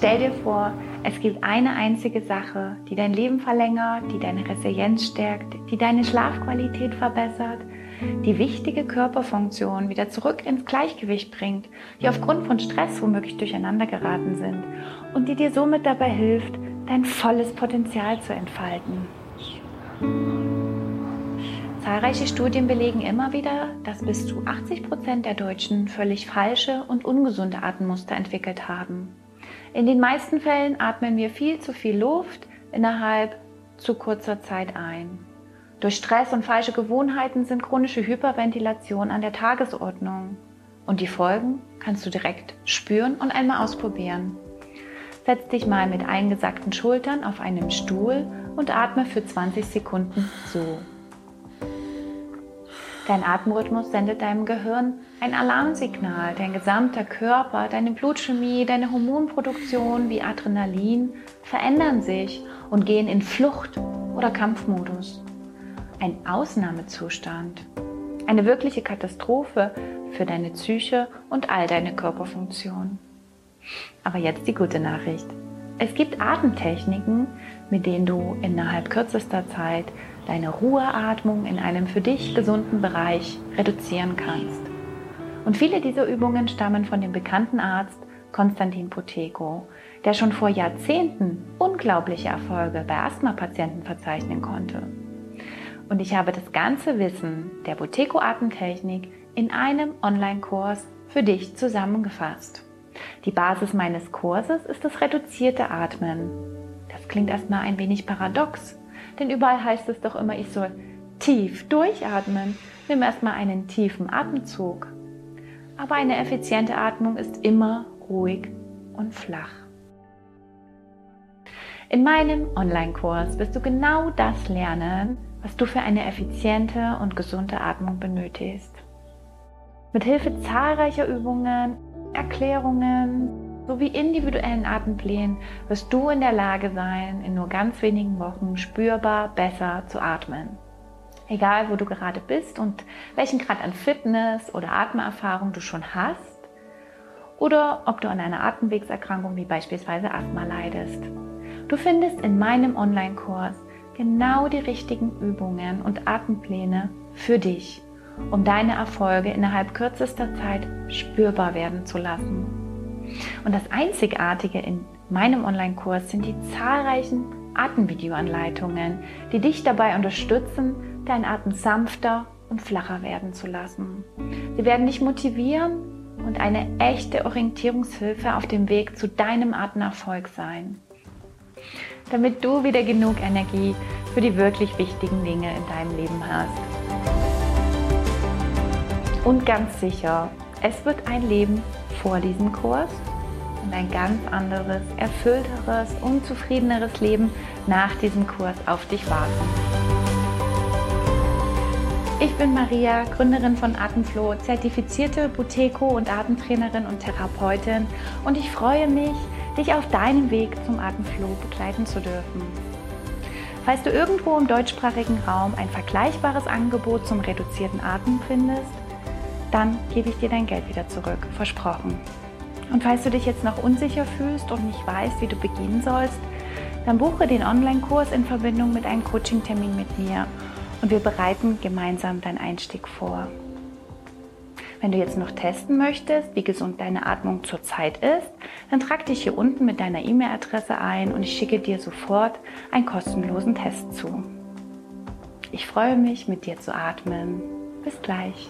Stell dir vor, es gibt eine einzige Sache, die dein Leben verlängert, die deine Resilienz stärkt, die deine Schlafqualität verbessert, die wichtige Körperfunktion wieder zurück ins Gleichgewicht bringt, die aufgrund von Stress womöglich durcheinander geraten sind und die dir somit dabei hilft, dein volles Potenzial zu entfalten. Zahlreiche Studien belegen immer wieder, dass bis zu 80 Prozent der Deutschen völlig falsche und ungesunde Atemmuster entwickelt haben. In den meisten Fällen atmen wir viel zu viel Luft innerhalb zu kurzer Zeit ein. Durch Stress und falsche Gewohnheiten sind chronische Hyperventilation an der Tagesordnung. Und die Folgen kannst du direkt spüren und einmal ausprobieren. Setz dich mal mit eingesackten Schultern auf einem Stuhl und atme für 20 Sekunden so. Dein Atemrhythmus sendet deinem Gehirn ein Alarmsignal. Dein gesamter Körper, deine Blutchemie, deine Hormonproduktion wie Adrenalin verändern sich und gehen in Flucht- oder Kampfmodus. Ein Ausnahmezustand. Eine wirkliche Katastrophe für deine Psyche und all deine Körperfunktionen. Aber jetzt die gute Nachricht. Es gibt Atemtechniken, mit denen du innerhalb kürzester Zeit deine Ruheatmung in einem für dich gesunden Bereich reduzieren kannst. Und viele dieser Übungen stammen von dem bekannten Arzt Konstantin Poteko, der schon vor Jahrzehnten unglaubliche Erfolge bei Asthma-Patienten verzeichnen konnte. Und ich habe das ganze Wissen der Boteko-Atemtechnik in einem Online-Kurs für dich zusammengefasst. Die Basis meines Kurses ist das reduzierte Atmen. Klingt erstmal ein wenig paradox, denn überall heißt es doch immer, ich soll tief durchatmen. Nimm erstmal einen tiefen Atemzug. Aber eine effiziente Atmung ist immer ruhig und flach. In meinem Online-Kurs wirst du genau das lernen, was du für eine effiziente und gesunde Atmung benötigst. Mit Hilfe zahlreicher Übungen, Erklärungen, sowie individuellen Atemplänen wirst du in der Lage sein, in nur ganz wenigen Wochen spürbar besser zu atmen. Egal, wo du gerade bist und welchen Grad an Fitness oder Atmerfahrung du schon hast oder ob du an einer Atemwegserkrankung wie beispielsweise Asthma leidest. Du findest in meinem Online-Kurs genau die richtigen Übungen und Atempläne für dich, um deine Erfolge innerhalb kürzester Zeit spürbar werden zu lassen. Und das Einzigartige in meinem Online-Kurs sind die zahlreichen Atemvideoanleitungen, die dich dabei unterstützen, deinen Atem sanfter und flacher werden zu lassen. Sie werden dich motivieren und eine echte Orientierungshilfe auf dem Weg zu deinem Atemerfolg sein. Damit du wieder genug Energie für die wirklich wichtigen Dinge in deinem Leben hast. Und ganz sicher, es wird ein Leben vor diesem Kurs und ein ganz anderes, erfüllteres und zufriedeneres Leben nach diesem Kurs auf dich warten. Ich bin Maria, Gründerin von Atemflow, zertifizierte Buteko und Atemtrainerin und Therapeutin und ich freue mich, dich auf deinem Weg zum Atemflow begleiten zu dürfen. Falls du irgendwo im deutschsprachigen Raum ein vergleichbares Angebot zum reduzierten Atem findest, dann gebe ich dir dein Geld wieder zurück, versprochen. Und falls du dich jetzt noch unsicher fühlst und nicht weißt, wie du beginnen sollst, dann buche den Online-Kurs in Verbindung mit einem Coaching-Termin mit mir und wir bereiten gemeinsam deinen Einstieg vor. Wenn du jetzt noch testen möchtest, wie gesund deine Atmung zurzeit ist, dann trag dich hier unten mit deiner E-Mail-Adresse ein und ich schicke dir sofort einen kostenlosen Test zu. Ich freue mich, mit dir zu atmen. Bis gleich.